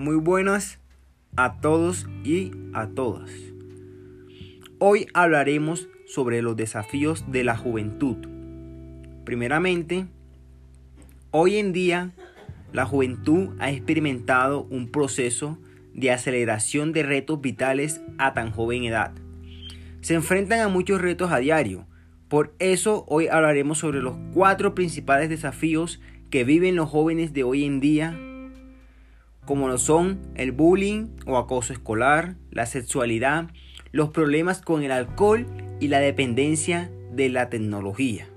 Muy buenas a todos y a todas. Hoy hablaremos sobre los desafíos de la juventud. Primeramente, hoy en día la juventud ha experimentado un proceso de aceleración de retos vitales a tan joven edad. Se enfrentan a muchos retos a diario. Por eso hoy hablaremos sobre los cuatro principales desafíos que viven los jóvenes de hoy en día, como lo son el bullying o acoso escolar, la sexualidad, los problemas con el alcohol y la dependencia de la tecnología.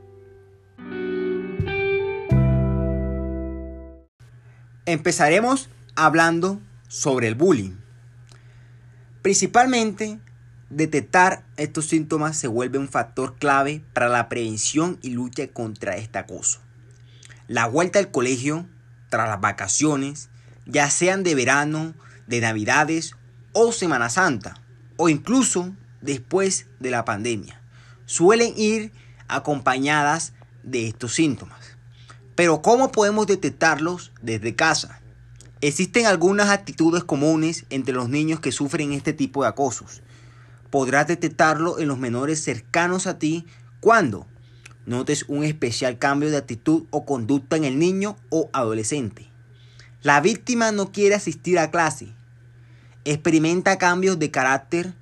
Empezaremos hablando sobre el bullying. Principalmente, detectar estos síntomas se vuelve un factor clave para la prevención y lucha contra este acoso. La vuelta al colegio, tras las vacaciones, ya sean de verano, de navidades o Semana Santa, o incluso después de la pandemia, suelen ir acompañadas de estos síntomas. Pero ¿cómo podemos detectarlos desde casa? Existen algunas actitudes comunes entre los niños que sufren este tipo de acosos. Podrás detectarlo en los menores cercanos a ti cuando notes un especial cambio de actitud o conducta en el niño o adolescente. La víctima no quiere asistir a clase, experimenta cambios de carácter,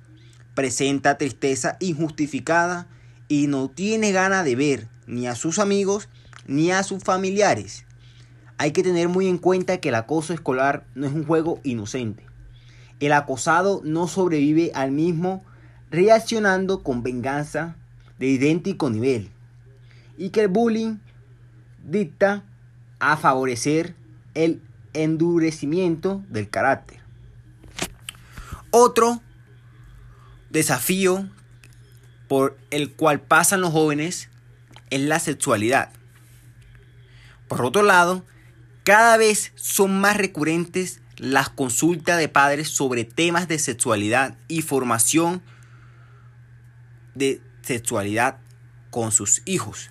presenta tristeza injustificada y no tiene ganas de ver ni a sus amigos ni a sus familiares. Hay que tener muy en cuenta que el acoso escolar no es un juego inocente. El acosado no sobrevive al mismo reaccionando con venganza de idéntico nivel. Y que el bullying dicta a favorecer el endurecimiento del carácter. Otro desafío por el cual pasan los jóvenes es la sexualidad. Por otro lado, cada vez son más recurrentes las consultas de padres sobre temas de sexualidad y formación de sexualidad con sus hijos.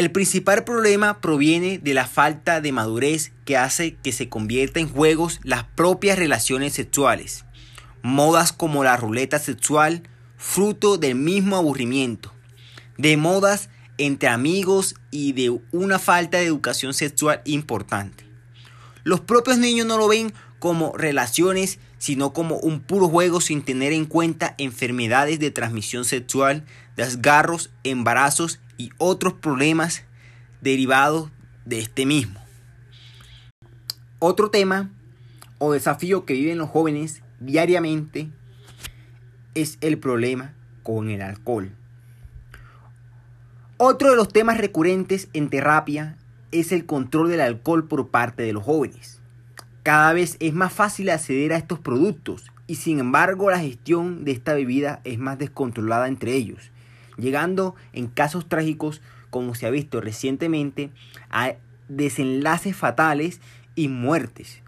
El principal problema proviene de la falta de madurez que hace que se convierta en juegos las propias relaciones sexuales. Modas como la ruleta sexual, fruto del mismo aburrimiento. De modas entre amigos y de una falta de educación sexual importante. Los propios niños no lo ven como relaciones, sino como un puro juego sin tener en cuenta enfermedades de transmisión sexual, desgarros, embarazos y otros problemas derivados de este mismo. Otro tema o desafío que viven los jóvenes diariamente es el problema con el alcohol. Otro de los temas recurrentes en terapia es el control del alcohol por parte de los jóvenes. Cada vez es más fácil acceder a estos productos y sin embargo la gestión de esta bebida es más descontrolada entre ellos llegando en casos trágicos como se ha visto recientemente a desenlaces fatales y muertes.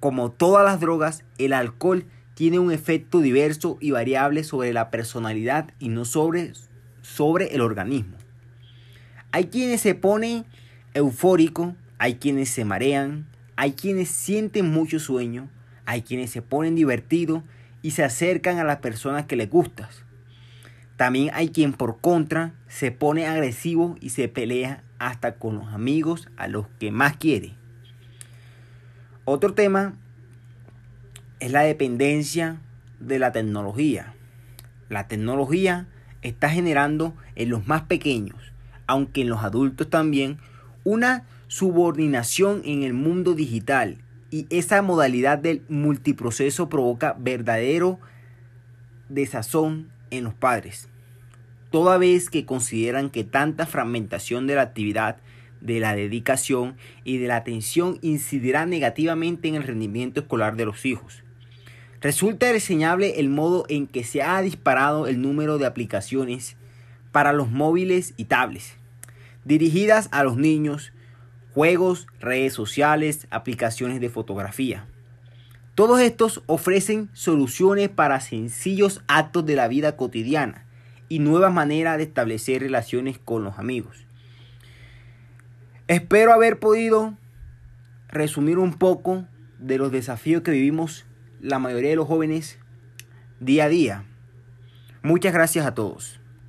Como todas las drogas, el alcohol tiene un efecto diverso y variable sobre la personalidad y no sobre, sobre el organismo. Hay quienes se ponen eufóricos, hay quienes se marean, hay quienes sienten mucho sueño, hay quienes se ponen divertidos y se acercan a las personas que les gustas. También hay quien por contra se pone agresivo y se pelea hasta con los amigos a los que más quiere. Otro tema es la dependencia de la tecnología. La tecnología está generando en los más pequeños, aunque en los adultos también, una subordinación en el mundo digital y esa modalidad del multiproceso provoca verdadero desazón en los padres toda vez que consideran que tanta fragmentación de la actividad, de la dedicación y de la atención incidirá negativamente en el rendimiento escolar de los hijos. Resulta reseñable el modo en que se ha disparado el número de aplicaciones para los móviles y tablets, dirigidas a los niños, juegos, redes sociales, aplicaciones de fotografía. Todos estos ofrecen soluciones para sencillos actos de la vida cotidiana, y nuevas maneras de establecer relaciones con los amigos. Espero haber podido resumir un poco de los desafíos que vivimos la mayoría de los jóvenes día a día. Muchas gracias a todos.